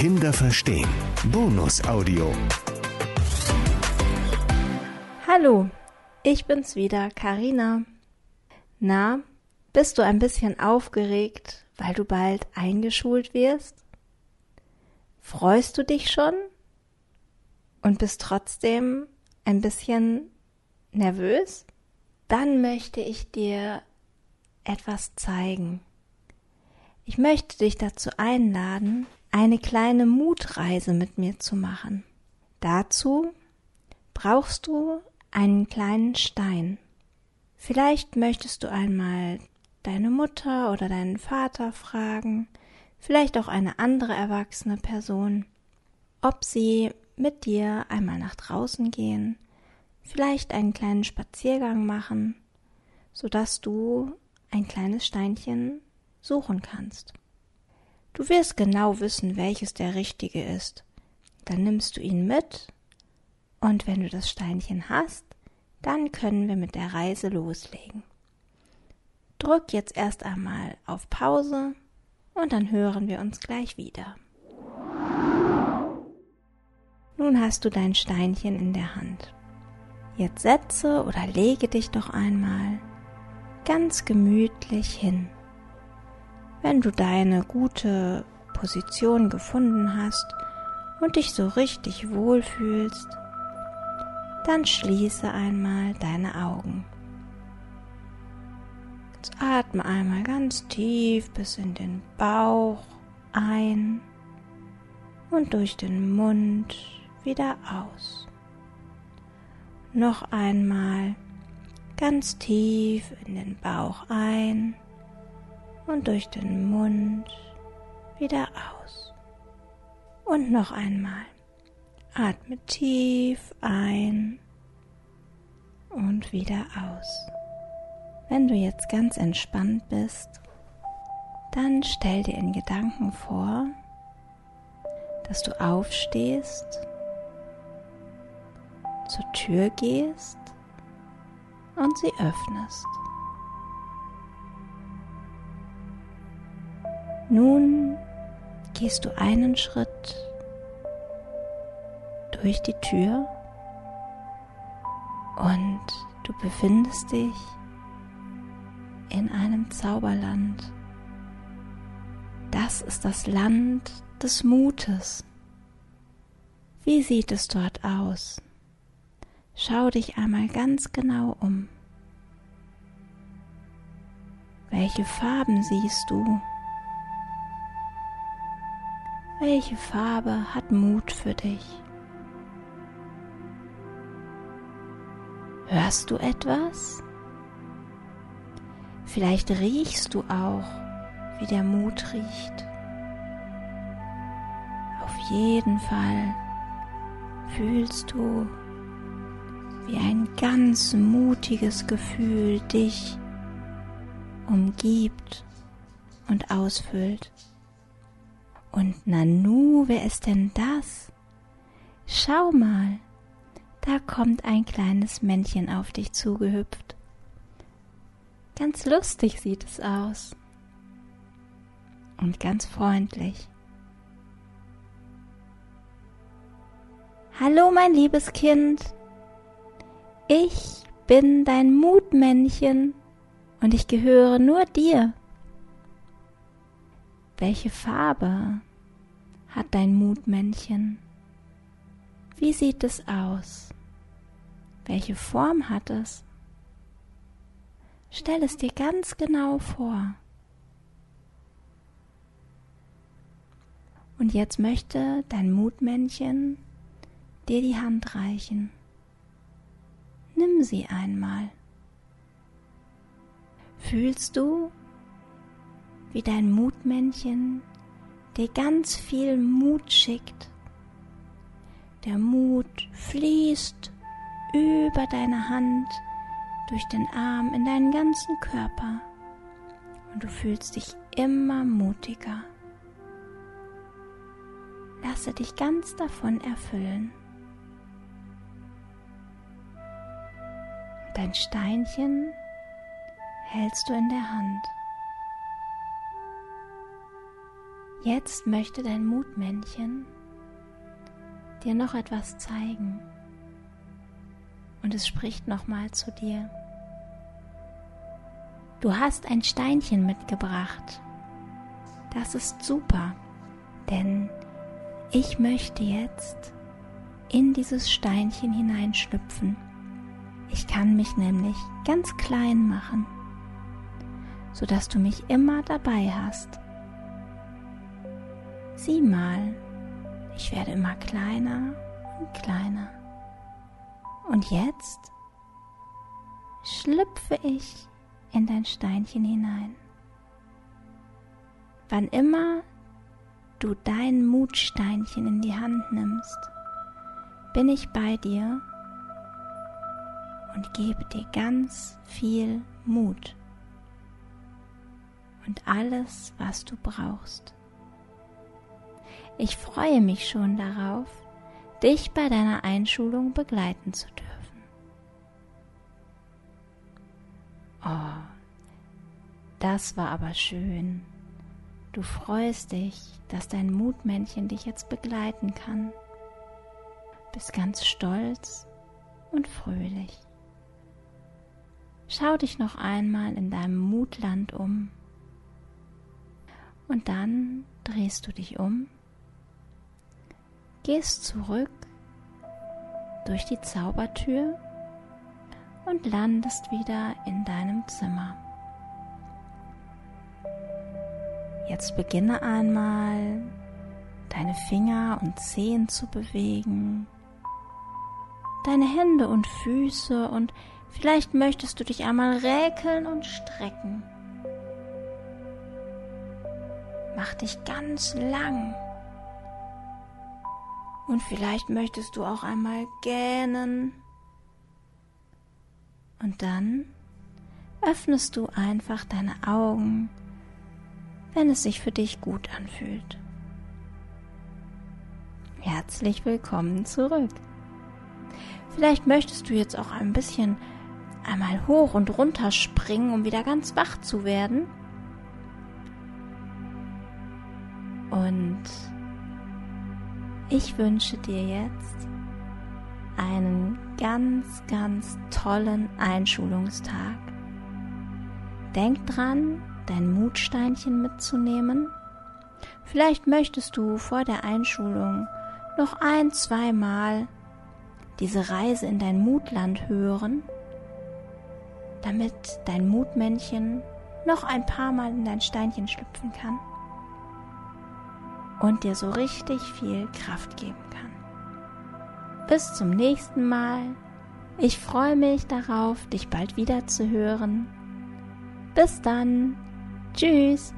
Kinder verstehen. Bonusaudio. Hallo, ich bin's wieder, Karina. Na, bist du ein bisschen aufgeregt, weil du bald eingeschult wirst? Freust du dich schon? Und bist trotzdem ein bisschen nervös? Dann möchte ich dir etwas zeigen. Ich möchte dich dazu einladen, eine kleine Mutreise mit mir zu machen. Dazu brauchst du einen kleinen Stein. Vielleicht möchtest du einmal deine Mutter oder deinen Vater fragen, vielleicht auch eine andere erwachsene Person, ob sie mit dir einmal nach draußen gehen, vielleicht einen kleinen Spaziergang machen, so dass du ein kleines Steinchen suchen kannst. Du wirst genau wissen, welches der richtige ist. Dann nimmst du ihn mit und wenn du das Steinchen hast, dann können wir mit der Reise loslegen. Drück jetzt erst einmal auf Pause und dann hören wir uns gleich wieder. Nun hast du dein Steinchen in der Hand. Jetzt setze oder lege dich doch einmal ganz gemütlich hin. Wenn du deine gute Position gefunden hast und dich so richtig wohlfühlst, dann schließe einmal deine Augen. Jetzt atme einmal ganz tief bis in den Bauch ein und durch den Mund wieder aus. Noch einmal ganz tief in den Bauch ein und durch den Mund wieder aus. Und noch einmal. Atme tief ein und wieder aus. Wenn du jetzt ganz entspannt bist, dann stell dir in Gedanken vor, dass du aufstehst, zur Tür gehst und sie öffnest. Nun gehst du einen Schritt durch die Tür und du befindest dich in einem Zauberland. Das ist das Land des Mutes. Wie sieht es dort aus? Schau dich einmal ganz genau um. Welche Farben siehst du? Welche Farbe hat Mut für dich? Hörst du etwas? Vielleicht riechst du auch, wie der Mut riecht. Auf jeden Fall fühlst du, wie ein ganz mutiges Gefühl dich umgibt und ausfüllt. Und Nanu, wer ist denn das? Schau mal, da kommt ein kleines Männchen auf dich zugehüpft. Ganz lustig sieht es aus. Und ganz freundlich. Hallo, mein liebes Kind. Ich bin dein Mutmännchen und ich gehöre nur dir. Welche Farbe hat dein Mutmännchen? Wie sieht es aus? Welche Form hat es? Stell es dir ganz genau vor. Und jetzt möchte dein Mutmännchen dir die Hand reichen. Nimm sie einmal. Fühlst du, wie dein Mutmännchen dir ganz viel Mut schickt. Der Mut fließt über deine Hand, durch den Arm in deinen ganzen Körper und du fühlst dich immer mutiger. Lasse dich ganz davon erfüllen. Dein Steinchen hältst du in der Hand. Jetzt möchte dein Mutmännchen dir noch etwas zeigen. Und es spricht nochmal zu dir. Du hast ein Steinchen mitgebracht. Das ist super, denn ich möchte jetzt in dieses Steinchen hineinschlüpfen. Ich kann mich nämlich ganz klein machen, sodass du mich immer dabei hast. Sieh mal, ich werde immer kleiner und kleiner. Und jetzt schlüpfe ich in dein Steinchen hinein. Wann immer du dein Mutsteinchen in die Hand nimmst, bin ich bei dir und gebe dir ganz viel Mut und alles, was du brauchst. Ich freue mich schon darauf, dich bei deiner Einschulung begleiten zu dürfen. Oh, das war aber schön. Du freust dich, dass dein Mutmännchen dich jetzt begleiten kann. Bist ganz stolz und fröhlich. Schau dich noch einmal in deinem Mutland um. Und dann drehst du dich um, gehst zurück durch die Zaubertür und landest wieder in deinem Zimmer. Jetzt beginne einmal deine Finger und Zehen zu bewegen, deine Hände und Füße und vielleicht möchtest du dich einmal räkeln und strecken. Mach dich ganz lang. Und vielleicht möchtest du auch einmal gähnen und dann öffnest du einfach deine Augen, wenn es sich für dich gut anfühlt. Herzlich willkommen zurück. Vielleicht möchtest du jetzt auch ein bisschen einmal hoch und runter springen, um wieder ganz wach zu werden. Und ich wünsche dir jetzt einen ganz, ganz tollen Einschulungstag. Denk dran, dein Mutsteinchen mitzunehmen. Vielleicht möchtest du vor der Einschulung noch ein, zweimal diese Reise in dein Mutland hören, damit dein Mutmännchen noch ein paar Mal in dein Steinchen schlüpfen kann und dir so richtig viel Kraft geben kann. Bis zum nächsten Mal. Ich freue mich darauf, dich bald wieder zu hören. Bis dann. Tschüss.